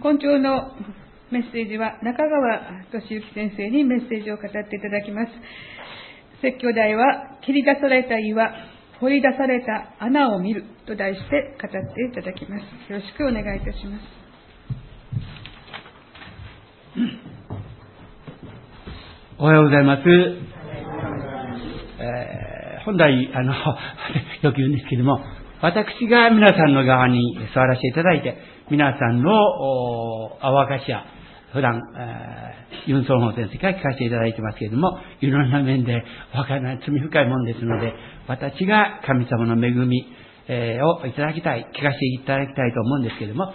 今朝のメッセージは中川俊之先生にメッセージを語っていただきます。説教題は、切り出された岩、掘り出された穴を見ると題して語っていただきます。よろしくお願いいたします。おはようございます。えー、本来、あの、よく言うんですけども、私が皆さんの側に座らせていただいて、皆さんのあわかしや、普段、えー、ユン・ソンホ先生から聞かせていただいてますけれども、いろんな面でわからない罪深いもんですので、私が神様の恵み、え、をいただきたい、聞かせていただきたいと思うんですけれども、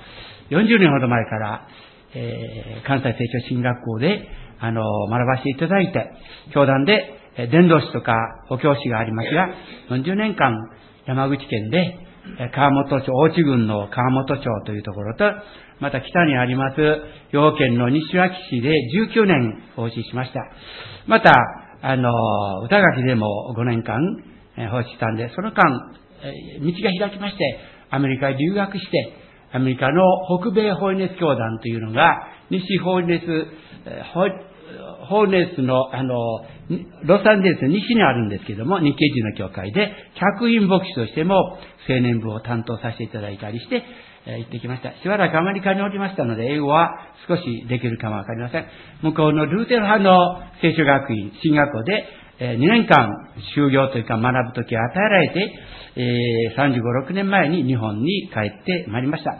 40年ほど前から、えー、関西成長進学校で、あの、学ばせていただいて、教団で、え伝道師とかお教師がありますが、40年間山口県で、川本町、大地郡の川本町というところと、また北にあります、兵庫県の西脇市で19年奉仕しました。また、あの、歌垣でも5年間奉仕したんで、その間、道が開きまして、アメリカへ留学して、アメリカの北米ホイネス教団というのが、西ホイネス、ホーネスの、あの、ロサンゼルス西にあるんですけども、日系人の教会で、客員牧師としても青年部を担当させていただいたりして、え、行ってきました。しばらくアメリカにおりましたので、英語は少しできるかもわかりません。向こうのルーテル派の聖書学院、進学校で、え、2年間修行というか学ぶとき与えられて、え、35、6年前に日本に帰ってまいりました。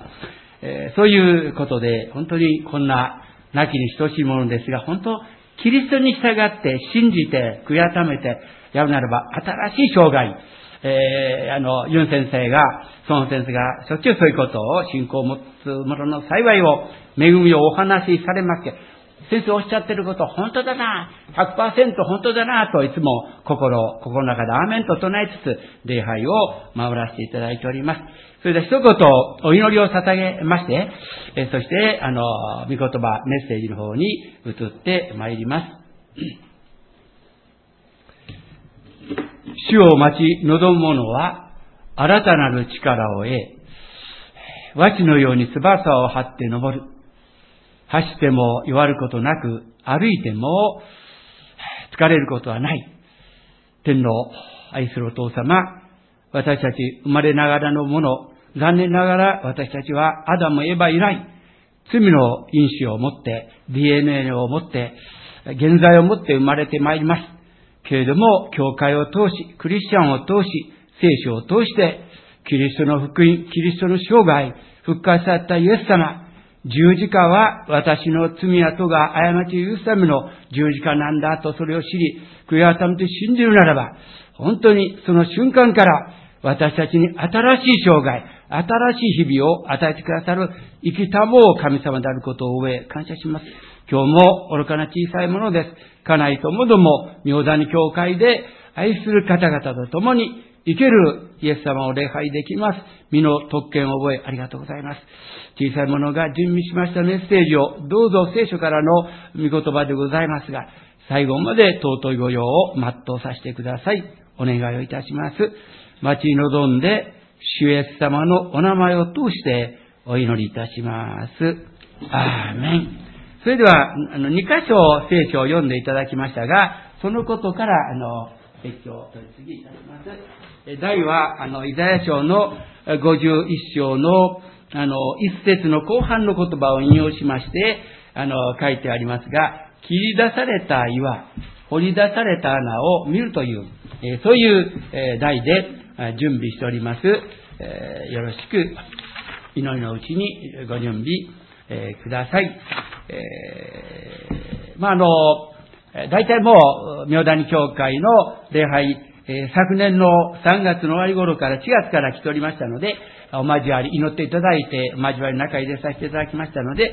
え、そういうことで、本当にこんななきに等しいものですが、本当、キリストに従って信じて悔やためてやるならば新しい生涯、えー、あの、ユン先生が、孫先生がしょっちゅうそういうことを信仰を持つ者の幸いを、恵みをお話しされますけど、先生おっしゃってること本当だな、100%本当だな、といつも心、心の中でアーメンと唱えつつ、礼拝を回らせていただいております。それでは一言お祈りを捧げまして、えそして、あの、御言葉、メッセージの方に移ってまいります。主を待ち望む者は、新たなる力を得、和地のように翼を張って登る。走っても弱ることなく、歩いても疲れることはない。天の愛するお父様、私たち生まれながらのもの、残念ながら私たちはアダム、エヴァ以来、罪の因子を持って、DNA を持って、現在を持って生まれてまいります。けれども、教会を通し、クリスチャンを通し、聖書を通して、キリストの福音、キリストの生涯、復活されたイエス様、十字架は私の罪やとが過ちを許すための十字架なんだとそれを知り、悔い改めて信じるならば、本当にその瞬間から私たちに新しい生涯、新しい日々を与えてくださる生きたもう神様であることを覚え感謝します。今日も愚かな小さいものです。家内ともども、妙谷教会で愛する方々と共に生けるイエス様を礼拝できます。身の特権を覚えありがとうございます。小さい者が準備しましたメッセージをどうぞ聖書からの御言葉でございますが、最後まで尊い御用を全うさせてください。お願いをいたします。待ち望んで、主イエス様のお名前を通してお祈りいたします。アーメン。それでは、あの、2箇所聖書を読んでいただきましたが、そのことから、あの、説教を取り次ぎいたします。題は、あの、イザヤ書の51章のあの、一節の後半の言葉を引用しまして、あの、書いてありますが、切り出された岩、掘り出された穴を見るという、えそういう、え題で準備しております。えよろしく、祈りのうちにご準備、えください。え、まあ、あの、大体もう、明谷教会の礼拝、え昨年の3月の終わり頃から4月から来ておりましたので、お交わり、祈っていただいて、お交わりの中入れさせていただきましたので、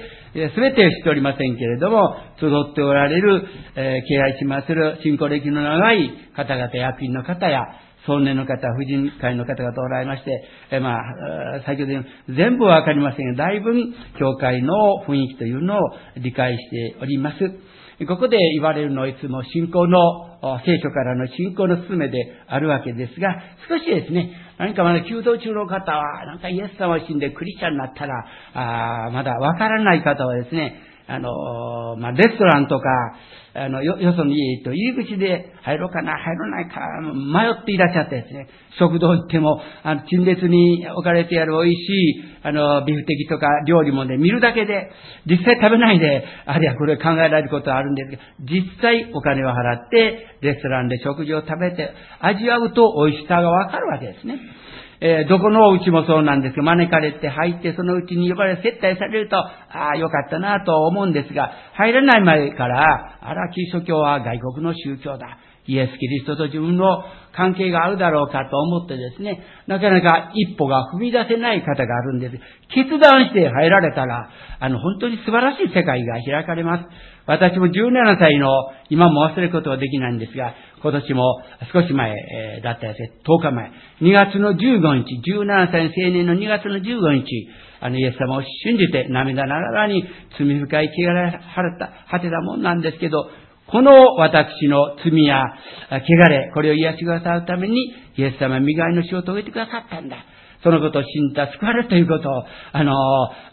すべて知っておりませんけれども、集っておられる、えー、敬愛しまする、信仰歴の長い方々、役員の方や、少年の方、婦人会の方々おられまして、えまあ、先ほど言う全部はわかりませんが、だいぶ教会の雰囲気というのを理解しております。ここで言われるのはいつも信仰の、聖書からの信仰の勧めであるわけですが、少しですね、何かまだ弓道中の方は、なんかイエス様を死んでクリスチャンになったら、あまだわからない方はですね、あの、まあ、レストランとか、あの、よ、よその家と入り口で入ろうかな、入らないか、迷っていらっしゃってですね、食堂行っても、あの、陳列に置かれてある美味しい、あの、ビフテキとか料理もね、見るだけで、実際食べないで、あるいはこれ考えられることはあるんですが、実際お金を払って、レストランで食事を食べて、味わうと美味しさがわかるわけですね。えー、どこのお家もそうなんですけど、招かれて入って、そのうちに呼ばれ、接待されると、ああ、よかったなと思うんですが、入らない前から、あら、らキリスト教は外国の宗教だ。イエス・キリストと自分の関係があるだろうかと思ってですね、なかなか一歩が踏み出せない方があるんです。決断して入られたら、あの、本当に素晴らしい世界が開かれます。私も17歳の、今も忘れることはできないんですが、今年も少し前、えだったやつ、10日前、2月の15日、17歳の青年の2月の15日、あの、イエス様を信じて涙ながらに罪深い汚れ晴れた、果てたもんなんですけど、この私の罪や汚れ、これを癒してくださるために、イエス様は身代わりの仕事を遂げてくださったんだ。そのことを信じた、救われるということを、あの、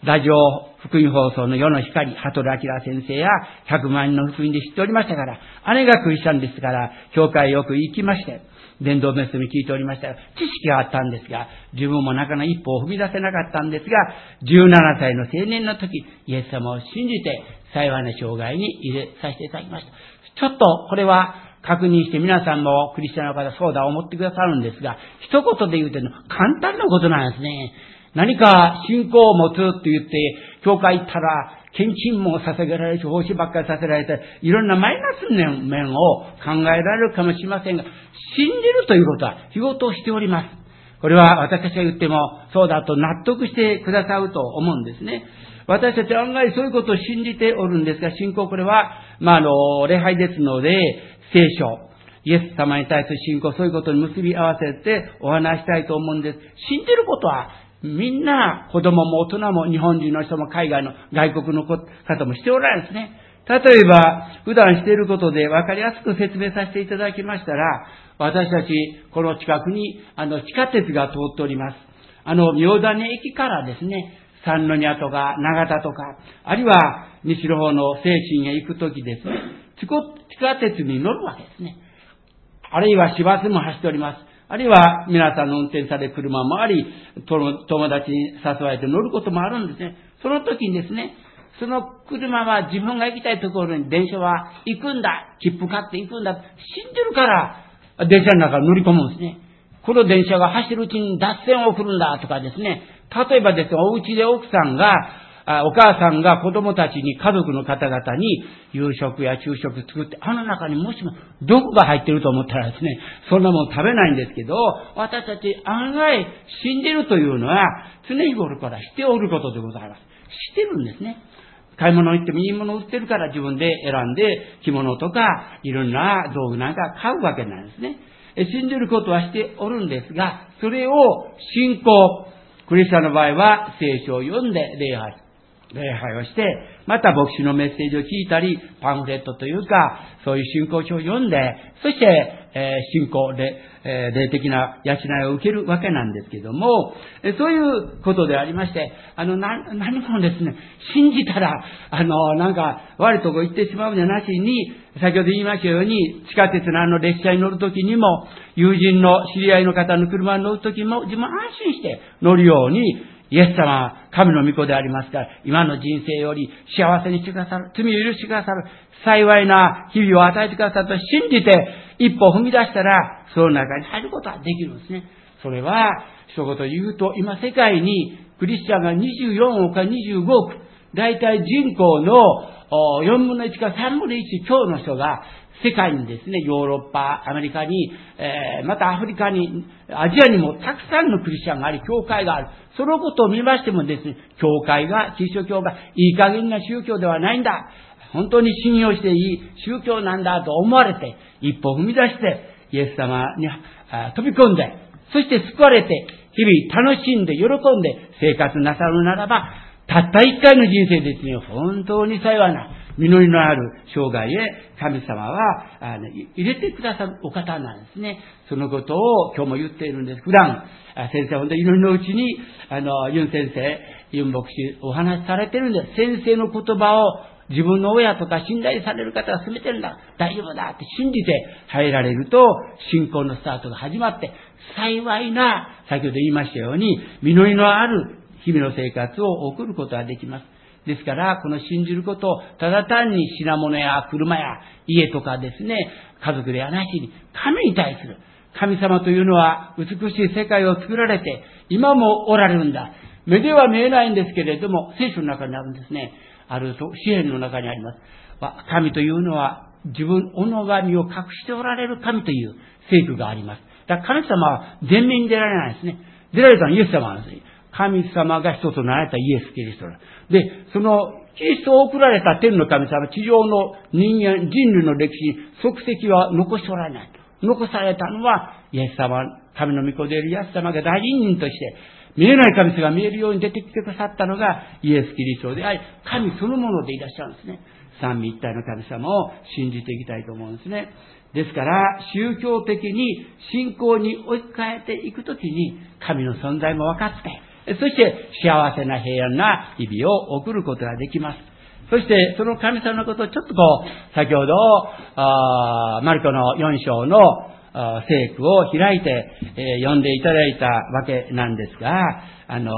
ラジオ福音放送の世の光、鳩ル明先生や100万人の福音で知っておりましたから、姉がクリスチャンですから、教会よく行きまして、伝道メスに聞いておりましたが、知識があったんですが、自分もなかなか一歩を踏み出せなかったんですが、17歳の青年の時、イエス様を信じて、幸いな障害に入れさせていただきました。ちょっと、これは、確認して皆さんもクリスチャンの方そうだ思ってくださるんですが、一言で言うと簡単なことなんですね。何か信仰を持つって言って、教会行ったら、献金も捧げられるし、奉仕ばっかりさせられて、いろんなマイナス面を考えられるかもしれませんが、信じるということは仕事をしております。これは私たちが言っても、そうだと納得してくださると思うんですね。私たちは案外そういうことを信じておるんですが、信仰これは、まあ、あの、礼拝ですので、聖書、イエス様に対する信仰、そういうことに結び合わせてお話したいと思うんです。信じることは、みんな、子供も大人も日本人の人も海外の外国の方もしておられるんですね。例えば、普段していることで分かりやすく説明させていただきましたら、私たち、この近くに、あの、地下鉄が通っております。あの、妙種駅からですね、三宮とか長田とか、あるいは西の方の精神へ行くときですね、地下鉄に乗るわけですね。あるいは市バスも走っております。あるいは皆さんの運転される車もあり、友達に誘われて乗ることもあるんですね。その時にですね、その車は自分が行きたいところに電車は行くんだ、切符買って行くんだ、信じるから電車の中に乗り込むんですね。この電車が走るうちに脱線を送るんだとかですね、例えばですね、お家で奥さんが、お母さんが子供たちに家族の方々に夕食や昼食作って、あの中にもしも毒が入ってると思ったらですね、そんなもん食べないんですけど、私たち案外死んでるというのは常日頃からしておることでございます。してるんですね。買い物行ってもいいもの売ってるから自分で選んで着物とかいろんな道具なんか買うわけなんですね。信じることはしておるんですが、それを信仰、クリスチャンの場合は聖書を読んで礼拝。礼拝をして、また牧師のメッセージを聞いたり、パンフレットというか、そういう信仰書を読んで、そして、えー、信仰で、えー、霊的な養いを受けるわけなんですけども、えそういうことでありまして、あの、な、何もですね、信じたら、あの、なんか、悪いとこ行ってしまうんじゃなしに、先ほど言いましたように、地下鉄のあの列車に乗るときにも、友人の知り合いの方の車に乗るときも、自分安心して乗るように、イエス様は神の御子でありますから、今の人生より幸せにしてくださる、罪を許してくださる、幸いな日々を与えてくださると信じて一歩踏み出したら、その中に入ることはできるんですね。それは、一言言うと、今世界にクリスチャンが24億か25億、大体人口の4分の1か3分の1超の人が世界にですね、ヨーロッパ、アメリカに、えー、またアフリカに、アジアにもたくさんのクリスチャンがあり、教会がある。そのことを見ましてもですね、教会が、キリスト教がいい加減な宗教ではないんだ。本当に信用していい宗教なんだと思われて、一歩踏み出して、イエス様に飛び込んで、そして救われて、日々楽しんで喜んで生活なさるならば、たった一回の人生ですね、本当に幸いな実りのある生涯へ神様はあの入れてくださるお方なんですね。そのことを今日も言っているんです。普段、先生は本当に祈りのうちに、あの、ユン先生、ユン牧師お話しされてるんです。先生の言葉を自分の親とか信頼される方が全てるんだ。大丈夫だって信じて入られると、信仰のスタートが始まって、幸いな、先ほど言いましたように、実りのある日々の生活を送ることができます。ですから、この信じることを、ただ単に品物や車や家とかですね、家族ではなしに、神に対する。神様というのは美しい世界を作られて、今もおられるんだ。目では見えないんですけれども、聖書の中にあるんですね。ある詩篇の中にあります。神というのは自分、己が身を隠しておられる神という聖句があります。だから神様は全面に出られないですね。出られたのはイエス様なんですね。神様が人となられたイエス・キリストで、そのキリストを送られた天の神様、地上の人間、人類の歴史に足跡は残しておられない。残されたのは、イエス様、神の御子であるイエス様が大人として、見えない神様が見えるように出てきてくださったのがイエス・キリストであり、神そのものでいらっしゃるんですね。三位一体の神様を信じていきたいと思うんですね。ですから、宗教的に信仰に置き換えていくときに、神の存在も分かって、そして幸せな平安な日々を送ることができます。そして、その神様のことをちょっとこう、先ほど、マルコの4章の聖句を開いて、え読んでいただいたわけなんですが、あの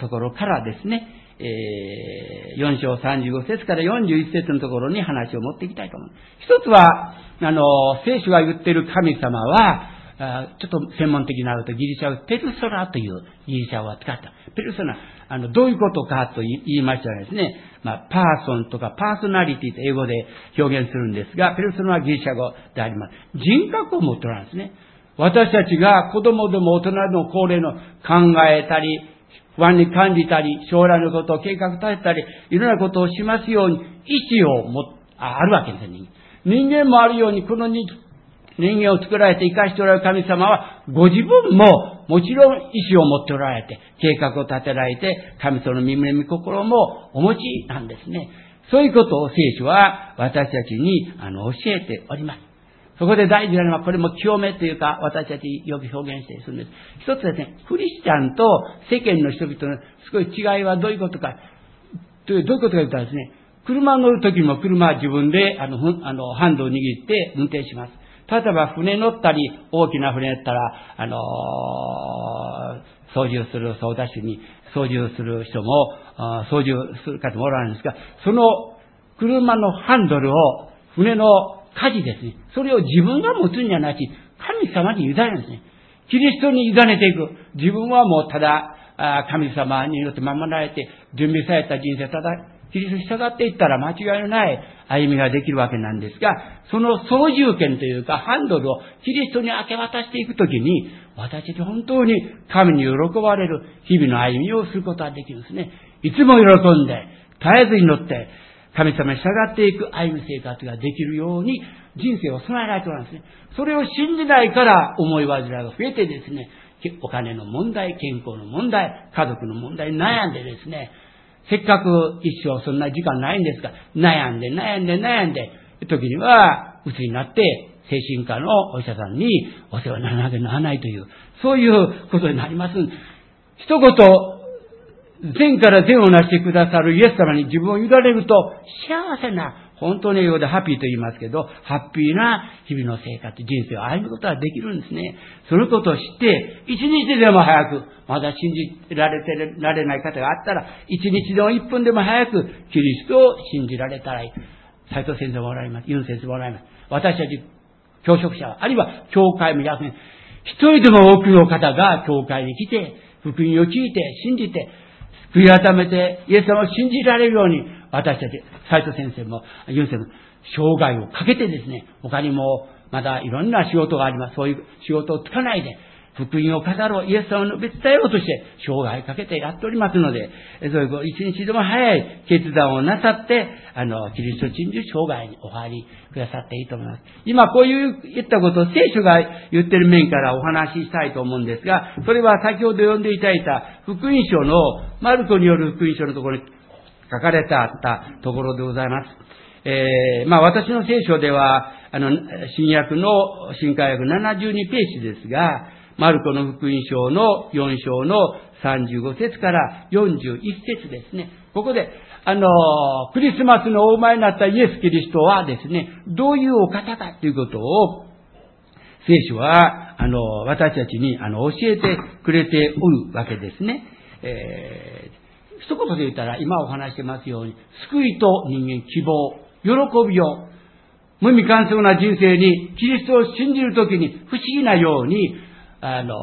ところからですね、えー4章35節から41節のところに話を持っていきたいと思います。一つは、あの、聖書が言っている神様は、ちょっと専門的になるとギリシャ語ペルソナというギリシャ語を使った。ペルソナ、あの、どういうことかと言いましたらですね、まあ、パーソンとかパーソナリティと英語で表現するんですが、ペルソナはギリシャ語であります。人格を持っておらんですね。私たちが子供でも大人の高齢の考えたり、不安に感じたり、将来のことを計画立てたり、いろんなことをしますように、意志をも、あるわけですね。人間もあるように、この人間を作られて生かしておられる神様は、ご自分ももちろん意志を持っておられて、計画を立てられて、神様の身胸身心もお持ちなんですね。そういうことを聖書は私たちにあの教えております。そこで大事なのは、これも清めというか、私たちよく表現したりするんです。一つですね、クリスチャンと世間の人々のすごい違いはどういうことか、どういうことかというとですね、車乗るときも車は自分であのあのハンドを握って運転します。例えば船乗ったり、大きな船だったら、あのー、操縦する操舵手に操縦する人も、操縦する方もおられるんですが、その車のハンドルを、船の舵ですね。それを自分が持つんじゃなく神様に委ねるんですね。キリストに委ねていく。自分はもうただ、神様によって守られて、準備された人生、ただキリストに従っていったら間違いのない歩みができるわけなんですが、その操縦権というかハンドルをキリストに明け渡していくときに、私たち本当に神に喜ばれる日々の歩みをすることができるんですね。いつも喜んで、絶えずに乗って、神様に従っていく歩み生活ができるように人生を備えられておるんですね。それを信じないから思い煩いが増えてですね、お金の問題、健康の問題、家族の問題に悩んでですね、せっかく一生そんな時間ないんですが、悩んで悩んで悩んで、時には、鬱になって、精神科のお医者さんにお世話にならなきゃならないという、そういうことになります。一言、善から善をなしてくださるイエス様に自分を委ねると、幸せな本当に英語でハッピーと言いますけど、ハッピーな日々の生活、人生を歩むことができるんですね。そのことを知って、一日でも早く、まだ信じられてられない方があったら、一日でも一分でも早く、キリストを信じられたらいい。斉藤先生もおられます。ユン先生もおられます。私たち、教職者、あるいは教会も役員、一人でも多くの方が教会に来て、福音を聞いて、信じて、悔い改めて、イエス様を信じられるように、私たち、斉藤先生も、ユン先生も、生涯をかけてですね、他にも、まだいろんな仕事があります。そういう仕事をつかないで、福音を語ろう、イエス様の別伝えようとして、生涯かけてやっておりますので、そういう一日でも早い決断をなさって、あの、キリスト真珠生涯にお入りくださっていいと思います。今こういう言ったことを聖書が言ってる面からお話ししたいと思うんですが、それは先ほど読んでいただいた福音書の、マルコによる福音書のところに書かれてあったところでございます。えー、まあ私の聖書では、あの、新約の新海約72ページですが、マルコの福音書の4章の35節から41節ですね。ここで、あの、クリスマスのお前になったイエス・キリストはですね、どういうお方かということを、聖書は、あの、私たちに、あの、教えてくれておるわけですね。えー、一言で言ったら、今お話してますように、救いと人間、希望、喜びを、無味乾燥な人生に、キリストを信じるときに、不思議なように、あの、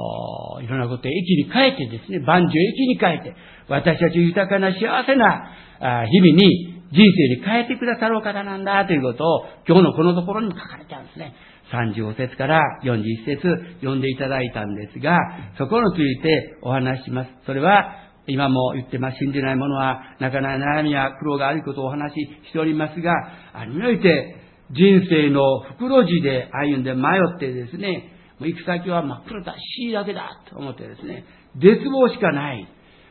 いろんなことを益に変えてですね、万事を益に変えて、私たち豊かな幸せな日々に人生に変えてくださるお方なんだということを、今日のこのところにも書かれてあるんですね。35節から41節読んでいただいたんですが、そこについてお話しします。それは、今も言ってます、信じない者は、なかなか悩みや苦労があることをお話ししておりますが、あるにおいて、人生の袋地で歩んで迷ってですね、もう行く先は真っ黒だ、死だけだと思ってですね、絶望しかない。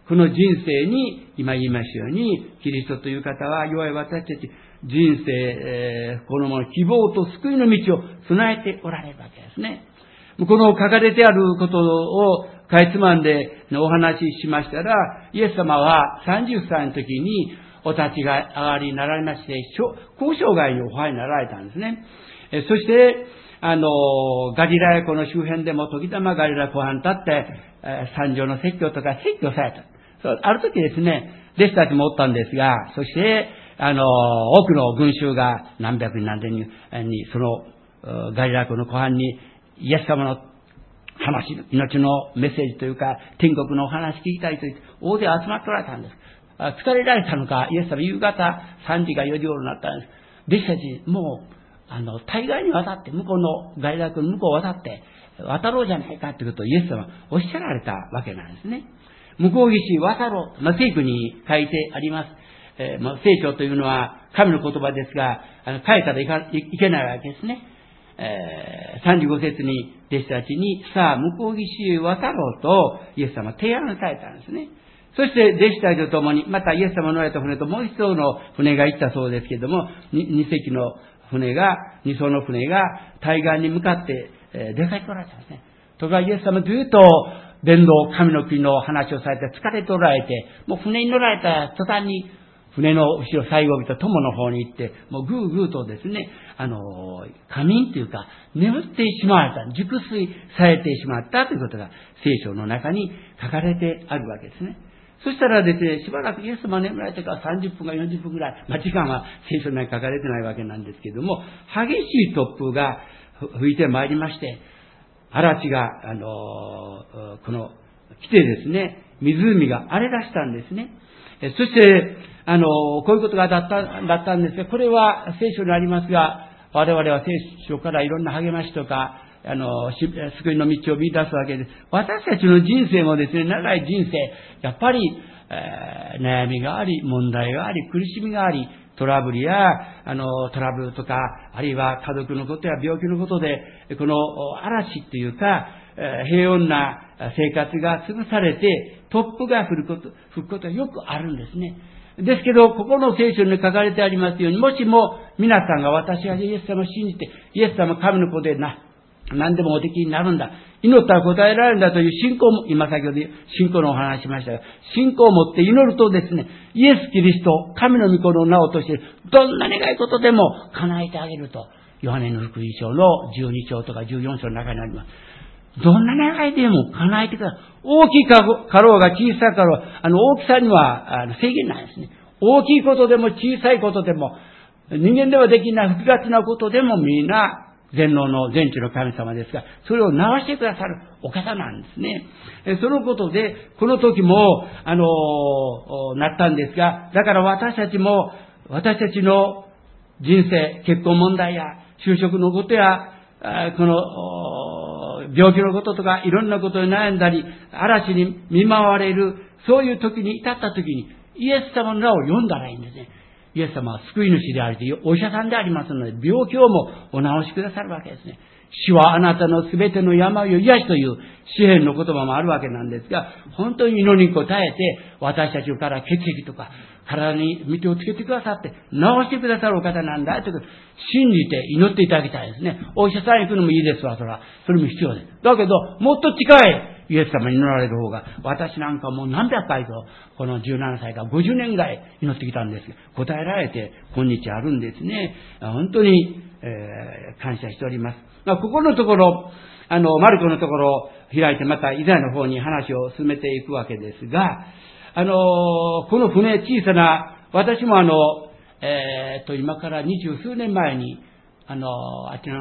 この人生に、今言いましたように、キリストという方は、弱い私たち、人生、えー、このもの希望と救いの道を備えておられるわけですね。この書かれてあることをかいつまんでお話ししましたら、イエス様は30歳の時にお立ち上がりになられまして、交渉外にお入りになられたんですね。そして、あの、ガリラヤ湖の周辺でも時たまガリラ湖畔立って、山上の説教とか説教された。そうある時ですね、弟子たちもおったんですが、そして、あの、多くの群衆が何百人何千人に、その、ガリラ湖の湖畔に、イエス様の話、命のメッセージというか、天国のお話聞きたいと言って、大勢集まっておられたんです。疲れられたのか、イエス様夕方3時か4時頃になったんです。弟子たち、もう、あの、大概に渡って、向こうのガリラ湖の向こうを渡って、渡ろうじゃないかということをイエス様おっしゃられたわけなんですね。向こう岸渡ろう。まあ、聖句に書いてあります。えー、まあ、聖書というのは神の言葉ですが、あの、書いたらいかいけないわけですね。えー、35節に弟子たちに、さあ、向こう岸へ渡ろうと、イエス様提案されたんですね。そして弟子たちと共に、またイエス様の乗られた船ともう一艘の船が行ったそうですけれども、二隻の船が、二艘の船が対岸に向かって、えー、出かけておられたんですね。とかイエス様ずっと伝道、神の国の話をされて疲れておられて、もう船に乗られた途端に、船の後ろ最後尾と友の方に行って、もうぐーぐーとですね、あの、仮眠というか、眠ってしまわれた、熟睡されてしまったということが聖書の中に書かれてあるわけですね。そしたらですね、しばらくイエス様眠られてから30分か40分ぐらい、まあ、時間は聖書に書かれてないわけなんですけども、激しい突風が吹いてまいりまして、嵐が、あの、この、来てですね、湖が荒れ出したんですね。そして、あの、こういうことがだった、だったんですが、これは聖書にありますが、我々は聖書からいろんな励ましとか、あの、救いの道を見出すわけです。私たちの人生もですね、長い人生、やっぱり、えー、悩みがあり、問題があり、苦しみがあり、トラブルや、あの、トラブルとか、あるいは家族のことや病気のことで、この嵐っていうかえ、平穏な生活が潰されて、トップが降ること、吹くことはよくあるんですね。ですけど、ここの聖書に書かれてありますように、もしも皆さんが私はイエス様を信じて、イエス様神の子でな、何でもおできになるんだ。祈ったら答えられるんだという信仰も、今先ほど信仰のお話しましたが、信仰を持って祈るとですね、イエス・キリスト、神の御子の名をとして、どんな願い事でも叶えてあげると、ヨハネの福音書の12章とか14章の中にあります。どんな願いでも叶えてください。大きいかろうが小さかろう、あの大きさにはあの制限ないですね。大きいことでも小さいことでも、人間ではできない複雑なことでもみんな全能の全知の神様ですが、それを直してくださるお方なんですね。そのことで、この時も、あの、なったんですが、だから私たちも、私たちの人生、結婚問題や、就職のことや、この、病気のこととか、いろんなことに悩んだり、嵐に見舞われる、そういう時に至った時に、イエス様の名を読んだらいいんですね。イエス様は救い主であり、お医者さんでありますので、病気をもお治しくださるわけですね。死はあなたのすべての病を癒しという詩篇の言葉もあるわけなんですが、本当に祈りに応えて、私たちから血液とか、体に見てをつけてくださって、治してくださるお方なんだということ信じて祈っていただきたいですね。お医者さん行くのもいいですわ、それは。それも必要です。だけど、もっと近いイエス様に祈られる方が、私なんかもう何百回と、この17歳から50年ぐらい祈ってきたんですが、答えられて、今日あるんですね。本当に、えー、感謝しております。まあ、ここのところ、あの、マルコのところを開いて、またイザヤの方に話を進めていくわけですが、あの、この船、小さな、私もあの、えー、っと、今から二十数年前に、あの、あっちの、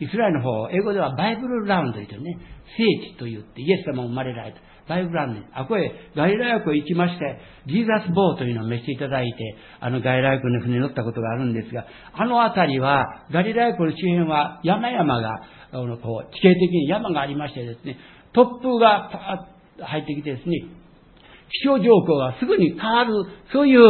イスラエルの方、英語ではバイブルラウンドというね、聖地と言って、イエス様生まれられた。バイブルラウンド。あ、これ、ガリラヤ湖行きまして、ジーザスボーというのを召していただいて、あのガリラヤ湖の船に乗ったことがあるんですが、あの辺りは、ガリラヤ湖の周辺は山々が、あのこう地形的に山がありましてですね、突風がパーッと入ってきてですね、気象状況がすぐに変わる、そういう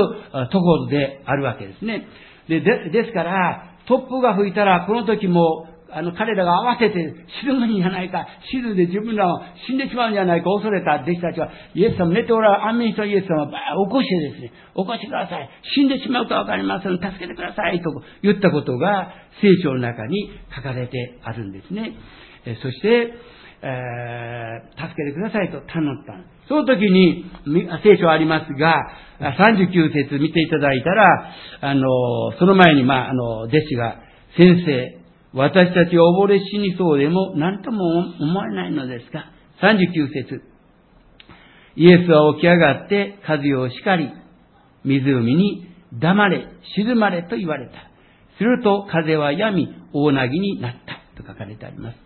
ところであるわけですね。で、でですから、突風が吹いたら、この時もあの、彼らが慌てて死ぬんじゃないか、死ぬで自分らを死んでしまうんじゃないか、恐れた弟子たちは、イエス様寝ておら、安眠したイエス様をば起こしてですね、起こしてください。死んでしまうかわかりません。助けてください。と言ったことが、聖書の中に書かれてあるんですね。えそして、えー、助けてくださいと頼った。その時に、聖書ありますが、39節見ていただいたら、あの、その前に、まあ、あの、弟子が、先生、私たちが溺れ死にそうでも何とも思わないのですか ?39 節イエスは起き上がって風を叱り、湖に黙れ、沈まれと言われた。すると風は止み、大なぎになったと書かれてあります。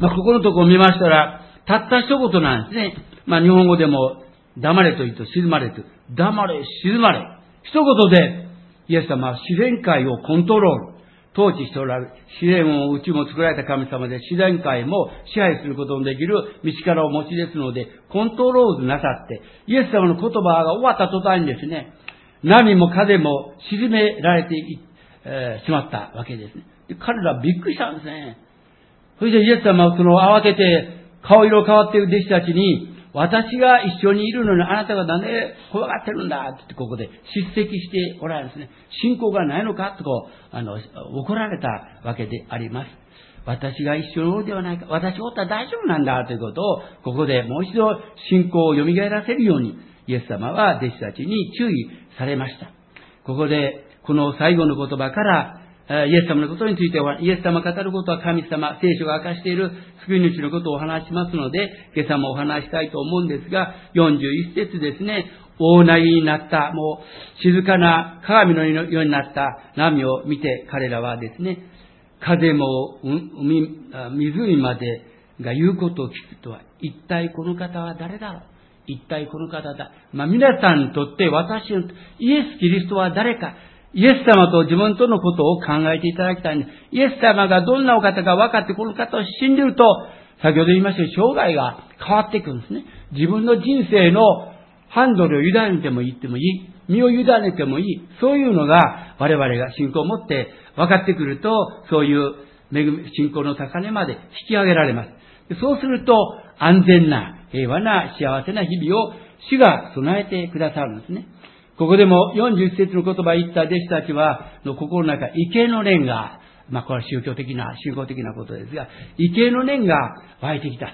まあ、ここのとこを見ましたら、たった一言なんですね。まあ、日本語でも、黙れと言うと静まれと。黙れ、静まれ。一言で、イエス様は自然界をコントロール、統治しておられる。自然をうちも作られた神様で、自然界も支配することのできる道からお持ちですので、コントロールなさって、イエス様の言葉が終わった途端にですね、波も風も沈められて、えー、しまったわけですね。で彼らびっくりしたんですね。それでイエス様はその慌てて顔色変わっている弟子たちに、私が一緒にいるのにあなたがなんで怖がってるんだってここで叱責しておられるんですね。信仰がないのかとこう、あの、怒られたわけであります。私が一緒におるではないか。私おったら大丈夫なんだということを、ここでもう一度信仰を蘇らせるように、イエス様は弟子たちに注意されました。ここで、この最後の言葉から、イエス様のことについては、イエス様語ることは神様、聖書が明かしている救い主のことをお話しますので、今朝もお話したいと思うんですが、41節ですね、大なぎになった、もう静かな鏡のようになった。波を見て彼らはですね、風も海、湖までが言うことを聞くとは、一体この方は誰だ？ろう一体この方だ。まあ皆さんにとって私の、イエス・キリストは誰か？イエス様と自分とのことを考えていただきたいんです。イエス様がどんなお方か分かってこの方を信じると、先ほど言いましたように生涯が変わっていくんですね。自分の人生のハンドルを委ねてもいいってもいい。身を委ねてもいい。そういうのが我々が信仰を持って分かってくると、そういう恵み、信仰の高値まで引き上げられます。そうすると安全な、平和な、幸せな日々を主が備えてくださるんですね。ここでも41節の言葉言った弟子たちは、の心の中、畏敬の念が、まあこれは宗教的な、宗教的なことですが、畏敬の念が湧いてきた。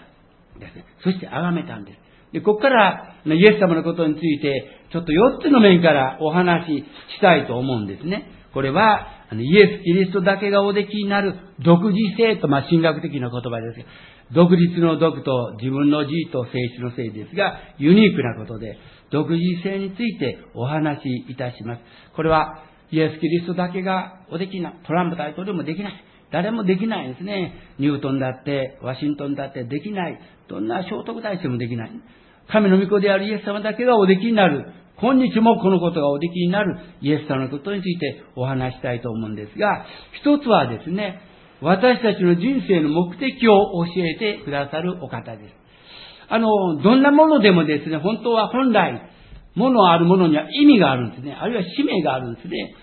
ですね。そして崇めたんです。で、ここから、イエス様のことについて、ちょっと4つの面からお話ししたいと思うんですね。これは、イエス・キリストだけがおできになる独自性と、まあ、神学的な言葉ですが、独立の独と自分の字と性質の性ですが、ユニークなことで、独自性についてお話しいたします。これは、イエス・キリストだけがおできなトランプ大統領もできない。誰もできないですね。ニュートンだって、ワシントンだってできない。どんな聖徳太子もできない。神の御子であるイエス様だけがおできになる今日もこのことがおできになるイエス様のことについてお話したいと思うんですが、一つはですね、私たちの人生の目的を教えてくださるお方です。あの、どんなものでもですね、本当は本来、ものあるものには意味があるんですね。あるいは使命があるんですね。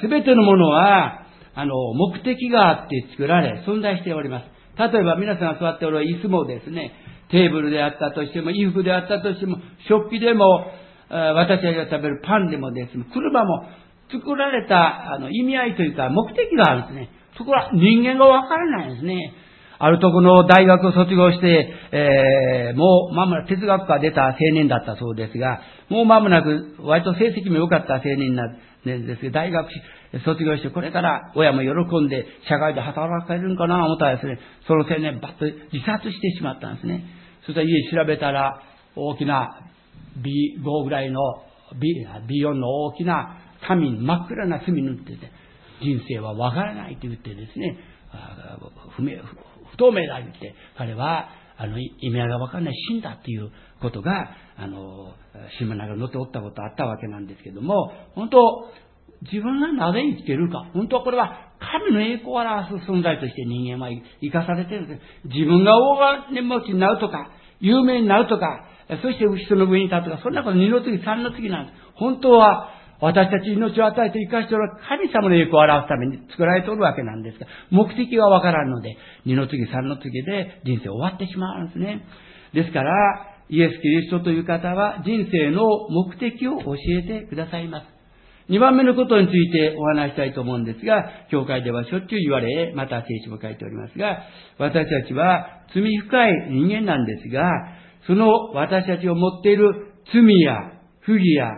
すべてのものは、あの、目的があって作られ、存在しております。例えば皆さんが座っておる椅子もですね、テーブルであったとしても、衣服であったとしても、食器でも、私たちが食べるパンでもですね、車も作られたあの意味合いというか目的があるんですね。ところが人間がわからないんですね。あるとこの大学を卒業して、えー、もう間もなく哲学科出た青年だったそうですが、もう間もなく割と成績も良かった青年なんですけど、大学卒業してこれから親も喜んで社会で働かれるんかな思ったらですね、その青年バッと自殺してしまったんですね。そしたら家調べたら大きな B5 ぐらいの B B4 の大きな紙真っ暗な墨塗ってて、人生はわからないと言ってですね、不明、不透明だ言って、彼は、あの、意味合いがわからない死んだっていうことが、あの、新聞なんか載っておったことあったわけなんですけども、本当、自分がなぜ生きているか、本当はこれは神の栄光を表す存在として人間は生かされているんです。自分が大金持ちになるとか、有名になるとか、そして人の上に立つとか、そんなこと二の次、三の次なんです。本当は私たち命を与えて生かしておる神様の栄光を表すために作られておるわけなんですが、目的がわからんので、二の次、三の次で人生終わってしまうんですね。ですから、イエス・キリストという方は人生の目的を教えてくださいます。二番目のことについてお話したいと思うんですが、教会ではしょっちゅう言われ、また聖書も書いておりますが、私たちは罪深い人間なんですが、その私たちを持っている罪や不義や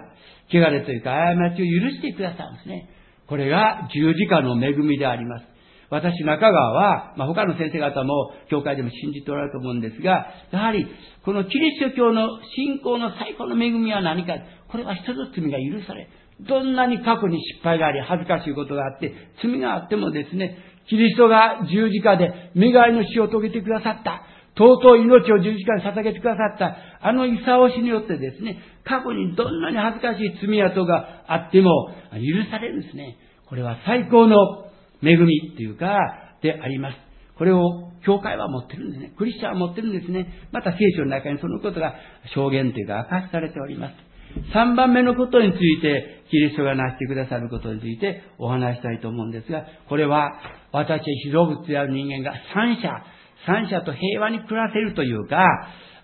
汚れというか過ちを許してくださるんですね。これが十字架の恵みであります。私、中川は、まあ、他の先生方も、教会でも信じておられると思うんですが、やはり、このキリスト教の信仰の最高の恵みは何か、これは一つ罪が許され、どんなに過去に失敗があり、恥ずかしいことがあって、罪があってもですね、キリストが十字架で身代わりの死を遂げてくださった。尊い命を十字架に捧げてくださった、あの勲しによってですね、過去にどんなに恥ずかしい罪跡があっても許されるんですね。これは最高の恵みというか、であります。これを教会は持ってるんですね。クリスチャンは持ってるんですね。また聖書の中にそのことが証言というか明かしされております。3番目のことについて、キリストがなしてくださることについてお話したいと思うんですが、これは私たち動物である人間が三者、三者と平和に暮らせるというか、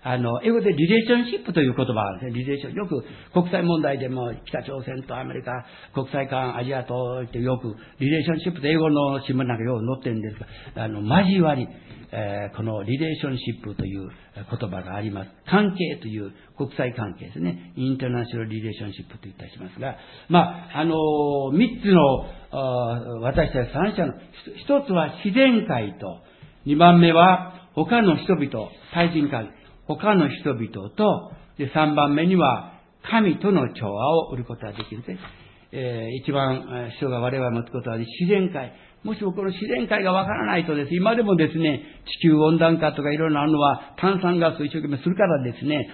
あの、英語でリレーションシップという言葉があるんですね。リレーション。よく国際問題でも北朝鮮とアメリカ、国際間、アジアとってよくリレーションシップと英語の新聞なんかよう載ってるんですが、あの、交わり、えー、このリレーションシップという言葉があります。関係という国際関係ですね。インターナショナルリレーションシップと言ったしますが、まあ、あの、三つの、私たち三者の、一つは自然界と、二番目は他の人々、対人関係、他の人々と、で、三番目には神との調和を売ることができるんです。えー、一番人が我々持つことは自然界。もしもこの自然界がわからないとです、今でもですね、地球温暖化とかいろいろあるのは炭酸ガスを一生懸命するからですね、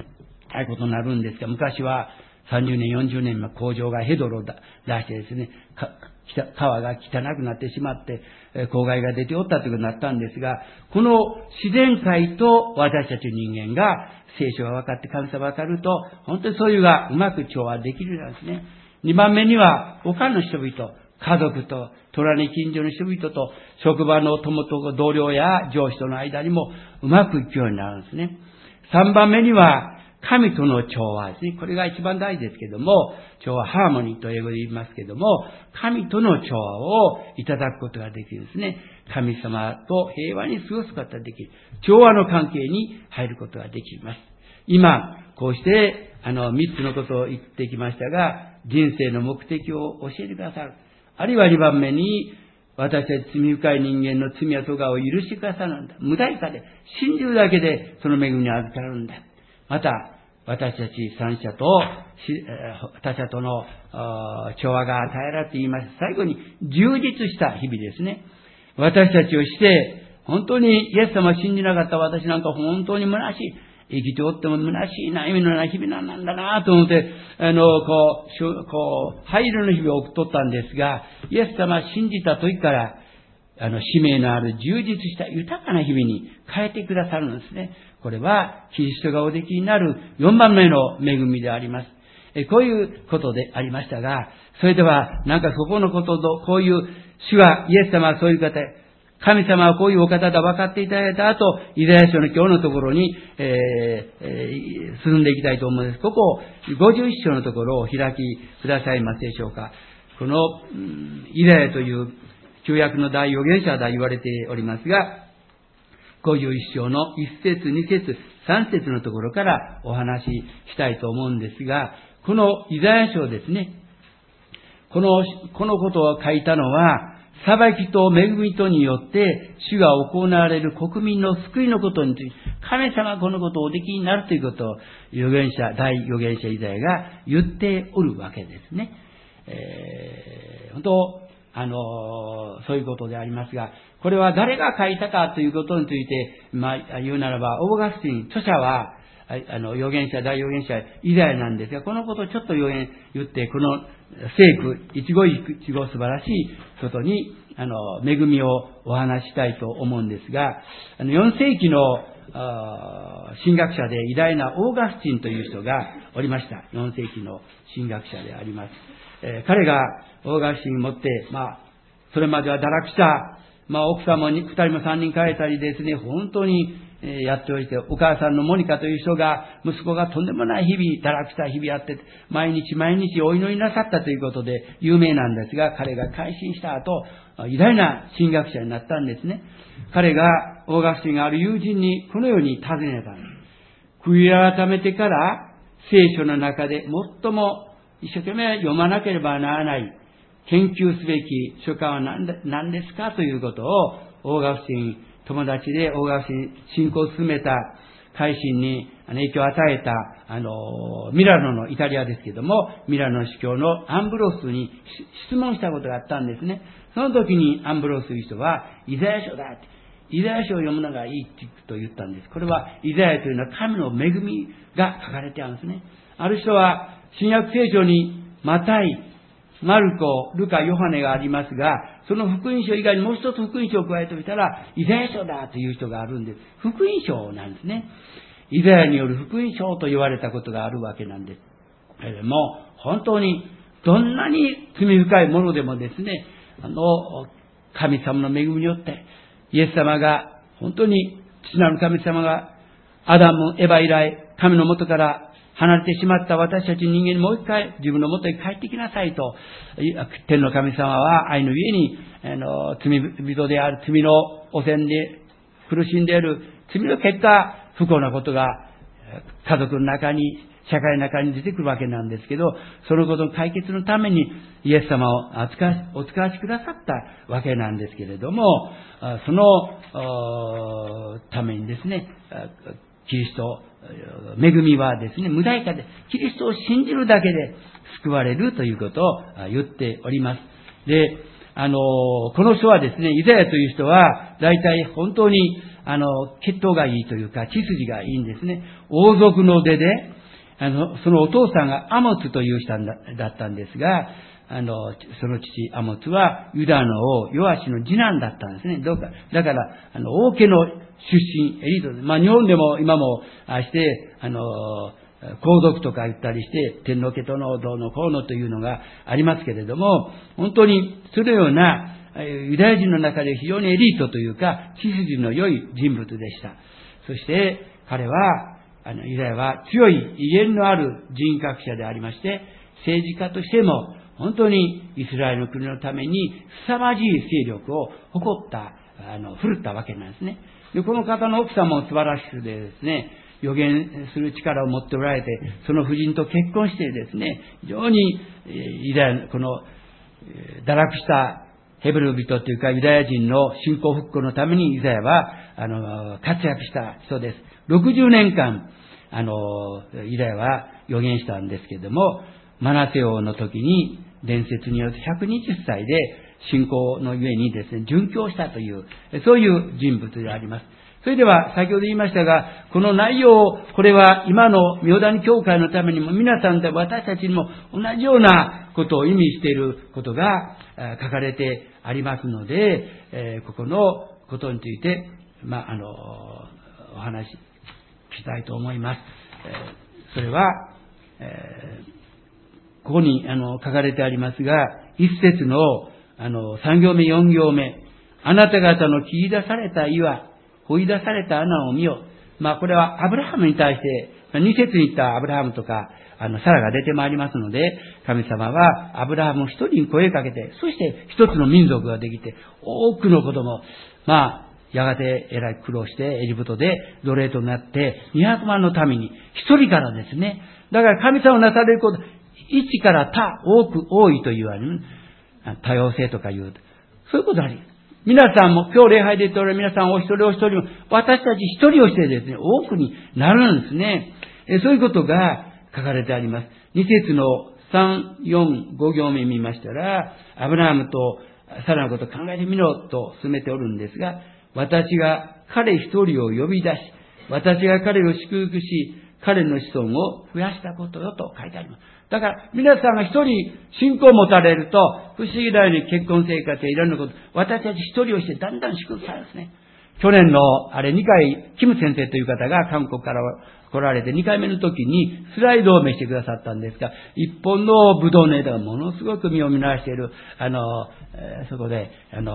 ああいうことになるんですが、昔は30年、40年の工場がヘドロを出してですね、川が汚くなってしまって、公害が出ておったということになったんですが、この自然界と私たち人間が聖書が分かって神様が分かると、本当にそういうがうまく調和できるなんですね。二番目には、他の人々、家族と、隣近所の人々と、職場の友と同僚や上司との間にもうまくいくようになるんですね。三番目には、神との調和ですね。これが一番大事ですけども、調和、ハーモニーと英語で言いますけども、神との調和をいただくことができるんですね。神様と平和に過ごすことができる。調和の関係に入ることができます。今、こうして、あの、三つのことを言ってきましたが、人生の目的を教えてくださる。あるいは二番目に、私たち罪深い人間の罪や咎を許してくださるんだ。無代価で、信じるだけでその恵みに預かるんだ。また、私たち三者と、他者との調和が与えられています。最後に、充実した日々ですね。私たちをして、本当にイエス様を信じなかった私なんか本当に虚しい。生きておっても虚しいな、意味のない日々なんだなと思って、あの、こう、こう、灰色の日々を送っとったんですが、イエス様信じた時から、あの、使命のある充実した豊かな日々に変えてくださるんですね。これは、キリストがおできになる4番目の恵みであります。えこういうことでありましたが、それでは、なんかそこのことと、こういう、主は、イエス様はそういう方、神様はこういうお方だ分かっていただいた後、イザヤ書の今日のところに、えーえー、進んでいきたいと思います。ここ、51章のところを開きくださいますでしょうか。この、イザヤという旧約の大預言者だ言われておりますが、51章の1節、2節、3節のところからお話ししたいと思うんですが、このイザヤ書ですね、この、このことを書いたのは、裁きと恵みとによって、主が行われる国民の救いのことについて、神様はこのことをおできになるということを、預言者、大預言者イザヤが言っておるわけですね。えー、本当、あの、そういうことでありますが、これは誰が書いたかということについて、まあ、言うならば、オーガスティン、著者は、あの、預言者、大預言者、イザヤなんですが、このことをちょっと予言、言って、この聖句、一期一会素晴らしいことに、あの、恵みをお話ししたいと思うんですが、あの、4世紀の、神学者で偉大なオーガスティンという人がおりました。4世紀の神学者であります。えー、彼がオーガスティンを持って、まあ、それまでは堕落した、まあ、奥様に2人も3人帰ったりですね、本当にえやっておいて、お母さんのモニカという人が、息子がとんでもない日々、堕落した日々やって、毎日毎日お祈りなさったということで有名なんですが、彼が改心した後、偉大な神学者になったんですね。彼が、大学生がある友人にこのように尋ねたんです。悔い改めてから、聖書の中で最も一生懸命読まなければならない、研究すべき書簡は何ですかということを、大学生友達で大川市信仰を進めた改心に影響を与えた、あの、ミラノのイタリアですけども、ミラノの司教のアンブロスに質問したことがあったんですね。その時にアンブロスという人は、イザヤ書だって、イザヤ書を読むのがいいと言ったんです。これは、イザヤというのは神の恵みが書かれてあるんですね。ある人は、新約聖書に、マタイ、マルコ、ルカ、ヨハネがありますが、その福音書以外にもう一つ福音書を加えておいたら、イザヤ書だという人があるんです。福音書なんですね。イザヤによる福音書と言われたことがあるわけなんです。けれども、本当に、どんなに罪深いものでもですね、あの、神様の恵みによって、イエス様が、本当に、父なる神様が、アダム、エヴァ以来、神の元から離れてしまった私たち人間にもう一回自分の元に帰ってきなさいと、天の神様は愛のゆえに、あの、罪人である、罪の汚染で苦しんでいる、罪の結果、不幸なことが家族の中に、社会の中に出てくるわけなんですけど、そのことの解決のためにイエス様をお使わしくださったわけなんですけれども、そのためにですね、キリスト恵みはですね、無代価で、キリストを信じるだけで救われるということを言っております。で、あの、この書はですね、イザヤという人は、大体本当に、あの、血統がいいというか、血筋がいいんですね。王族の出で、あの、そのお父さんがアモツという人だったんですが、あの、その父、アモツは、ユダの王、ヨアシの次男だったんですね。どうか、だから、あの、王家の出身、エリートで、まあ日本でも今も、あして、あの、皇族とか言ったりして、天皇家とのどうのこうのというのがありますけれども、本当にそのようなユダヤ人の中で非常にエリートというか、血筋の良い人物でした。そして彼は、あの、ユダヤは強い威厳のある人格者でありまして、政治家としても本当にイスラエルの国のために凄まじい勢力を誇った、あの、振るったわけなんですね。で、この方の奥さんも素晴らしくてですね、予言する力を持っておられて、その夫人と結婚してですね、非常にユダヤ、この堕落したヘブル人というかユダヤ人の信仰復興のためにイザヤは、あの、活躍した人です。60年間、あの、イザヤは予言したんですけども、マナセ王の時に伝説によって120歳で信仰のゆえにですね、殉教したという、そういう人物であります。それでは、先ほど言いましたが、この内容、これは今の妙谷教会のためにも、皆さんと私たちにも同じようなことを意味していることが書かれてありますので、えここのことについて、まあ、あの、お話ししたいと思います。えそれは、えここにあの書かれてありますが、一節のあの3行目、4行目、あなた方の切り出された岩、掘り出された穴を見よ。まあこれはアブラハムに対して、二節に言ったアブラハムとか、あの、サラが出てまいりますので、神様はアブラハムを一人に声かけて、そして一つの民族ができて、多くの子供、まあ、やがてえらい苦労してエジプトで奴隷となって200万のために一人からですね。だから神様をなされること、一から多、多く、多いと言われる。多様性とか言う。そういうことあり。皆さんも、今日礼拝で言っておられる皆さんお一人お一人も、私たち一人をしてですね、多くになるんですね。そういうことが書かれてあります。二節の3、4、5行目見ましたら、アブラハムとサラのことを考えてみろと進めておるんですが、私が彼一人を呼び出し、私が彼を祝福し、彼の子孫を増やしたことよと書いてあります。だから、皆さんが一人信仰を持たれると、不思議なように結婚生活やいろんなこと、私たち一人をしてだんだん祝福されるんですね。去年の、あれ、2回、キム先生という方が韓国から来られて、2回目の時にスライドを召してくださったんですが、一本のブドウの枝がものすごく実を実らしている、あの、え、そこで、あの、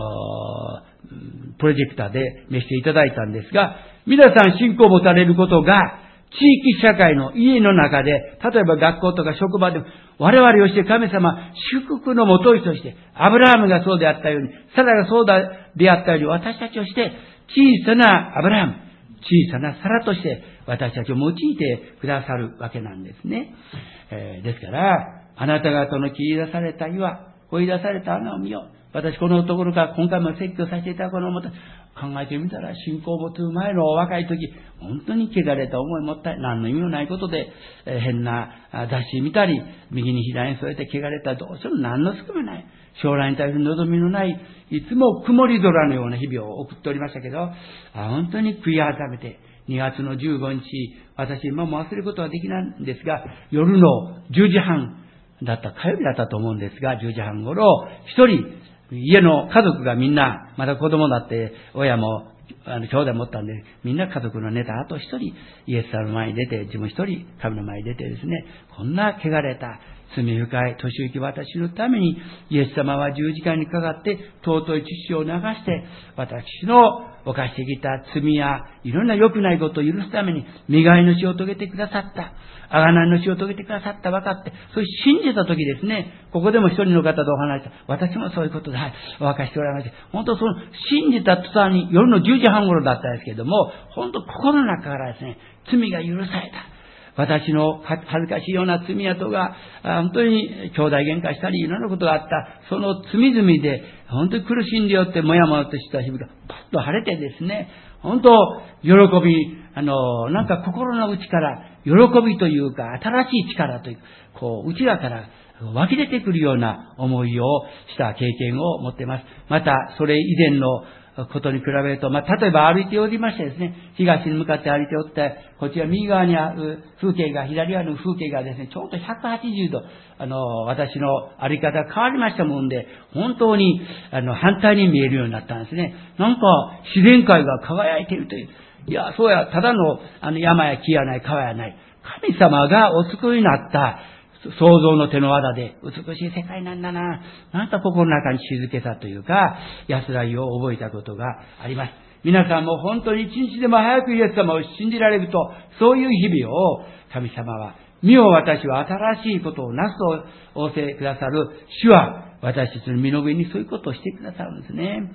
プロジェクターで召していただいたんですが、皆さん信仰を持たれることが、地域社会の家の中で、例えば学校とか職場でも、我々をして神様、祝福のもといとして、アブラハムがそうであったように、サラがそうであったように、私たちをして、小さなアブラハム、小さなサラとして、私たちを用いてくださるわけなんですね。えー、ですから、あなた方の切り出された岩、掘り出された穴を見よう。私このところから今回も説教させていただくのをもた考えてみたら信仰を持つ前の若い時、本当に汚れた思いを持ったい何の意味もないことで、えー、変な雑誌見たり、右に左に添えて汚れたどうしても何の隙もない。将来に対する望みのない、いつも曇り空のような日々を送っておりましたけど、あ本当に悔い改めて、2月の15日、私今も忘れることはできないんですが、夜の10時半だった、火曜日だったと思うんですが、10時半頃、一人、家の家族がみんな、また子供だって、親も、あの、兄弟持ったんで、みんな家族の寝た後一人、イエス様の前に出て、自分一人、神の前に出てですね、こんな汚れた、罪深い、年行き私のために、イエス様は十字架にかかって、尊い父を流して、私の犯してきた罪や、いろんな良くないことを許すために、磨いの死を遂げてくださった。あがないの死を遂げてくださった分かって、そう信じた時ですね、ここでも一人の方とお話した。私もそういうことで、はい、お分かしておられまして、本当その、信じた途端に夜の10時半頃だったんですけれども、本当心の中からですね、罪が許された。私の恥ずかしいような罪跡が、本当に兄弟喧嘩したり、いろんなことがあった、その罪々で、本当に苦しんでよって、もやもやとした日々がパッと晴れてですね、本当、喜び、あの、なんか心の内から、喜びというか、新しい力という、こう、内側から湧き出てくるような思いをした経験を持っています。また、それ以前のことに比べると、まあ、例えば歩いておりましてですね、東に向かって歩いておって、こちら右側にある風景が、左側の風景がですね、ちょうど180度、あの、私の歩き方が変わりましたもんで、本当に、あの、反対に見えるようになったんですね。なんか、自然界が輝いているという。いや、そうや、ただの、あの、山や木やない、川やない。神様がお救いになった、創造の手の技で美しい世界なんだな。なんか心の中に静けさというか、安らぎを覚えたことがあります。皆さんも本当に一日でも早くイエス様を信じられると、そういう日々を神様は、身を私は新しいことをなすと仰せくださる主は、私たちの身の上にそういうことをしてくださるんですね。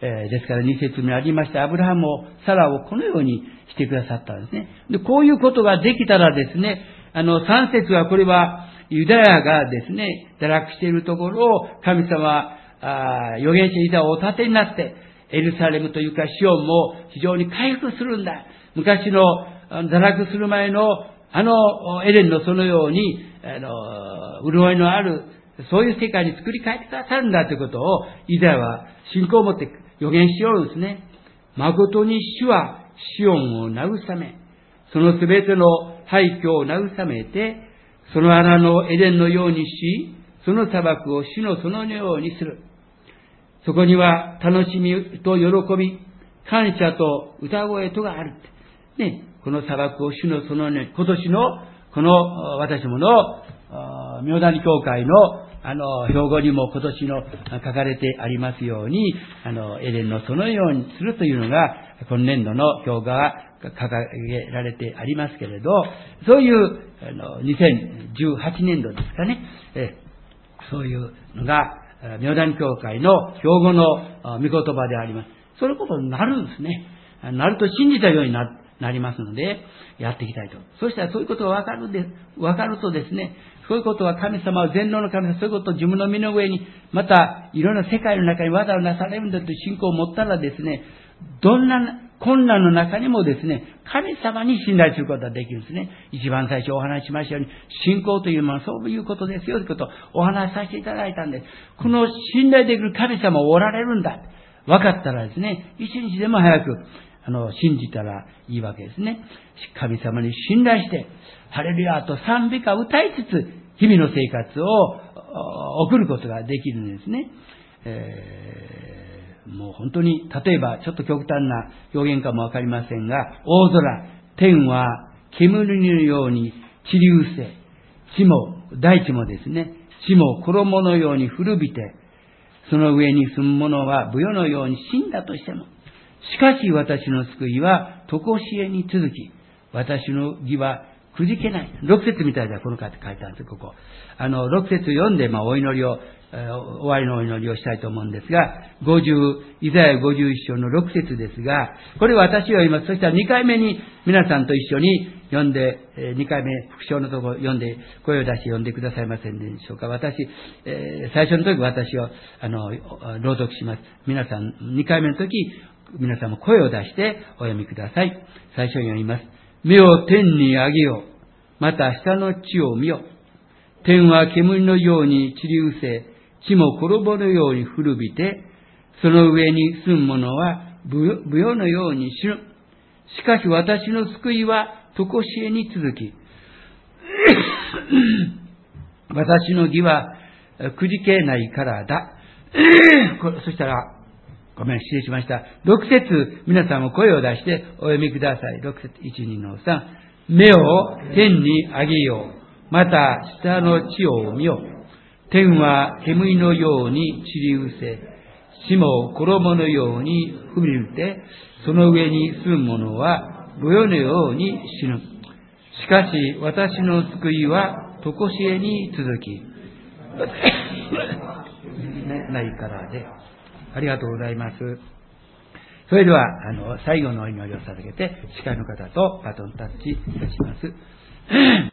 えー、ですから二節目ありました、アブラハムを、サラをこのようにしてくださったんですね。で、こういうことができたらですね、あの、三節はこれは、ユダヤがですね、堕落しているところを、神様、あ預言者イザをお立てになって、エルサレムというかシオンも非常に回復するんだ。昔の堕落する前のあのエレンのそのように、あの、潤いのある、そういう世界に作り変えてくださるんだということを、イザヤは信仰を持って予言しようんですね。誠に主はシオンを慰め、そのすべての廃墟を慰めて、その穴のエデンのようにし、その砂漠を死のそのようにする。そこには楽しみと喜び、感謝と歌声とがある。ね、この砂漠を主のそのね、今年の、この私もの、妙谷教会の、あの、標語にも今年の書かれてありますように、あの、エレンのそのようにするというのが、今年度の標語が掲げられてありますけれど、そういう、あの、2018年度ですかね、えそういうのが、妙谷教会の標語の御言葉であります。そのことになるんですね。なると信じたようにななりますので、やっていきたいと。そしたらそういうことがわかるで、わかるとですね、そういうことは神様は全能の神様、そういうことを自分の身の上に、またいろんな世界の中に技をなされるんだという信仰を持ったらですね、どんな困難の中にもですね、神様に信頼することができるんですね。一番最初お話ししましたように、信仰というのはそういうことですよということをお話しさせていただいたんで、この信頼できる神様おられるんだ。分かったらですね、一日でも早く、あの、信じたらいいわけですね。神様に信頼して、ハレルヤと賛美歌を歌いつつ、日々の生活を送ることができるんですね。えー、もう本当に、例えば、ちょっと極端な表現かもわかりませんが、大空、天は煙のように散り失せ、地も、大地もですね、地も衣のように古びて、その上に住む者は舞踊のように死んだとしても、しかし私の救いは、とこしえに続き、私の義はくじけない。六節みたいだ、この方って書いてあるんです、ここ。あの、六節読んで、まあ、お祈りを、終わりのお祈りをしたいと思うんですが、50、イザヤ51章の6節ですが、これ私は言います。そしたら2回目に皆さんと一緒に読んで、2回目、副章のところ読んで、声を出して読んでくださいませんでしょうか。私、最初の時私を、あの、朗読します。皆さん、2回目の時、皆さんも声を出してお読みください。最初に読みます。目を天に上げよ。また下の地を見よ。天は煙のように散り失せ、地も衣のように古びて、その上に住む者は舞踊のように死ぬ。しかし私の救いは常しえに続き、私の義はくじけないからだ。そしたら、ごめん、失礼しました。6節、皆さんも声を出してお読みください。6節、1、2の3。目を天に上げよう。また、下の地を見よう。天は煙のように散り失せ、地も衣のように踏み入れて、その上に住む者は舞踊のように死ぬ。しかし、私の救いは、とこしえに続き、ないからで。ありがとうございます。それでは、あの、最後のお祈りを捧げて、司会の方とバトンタッチいたします。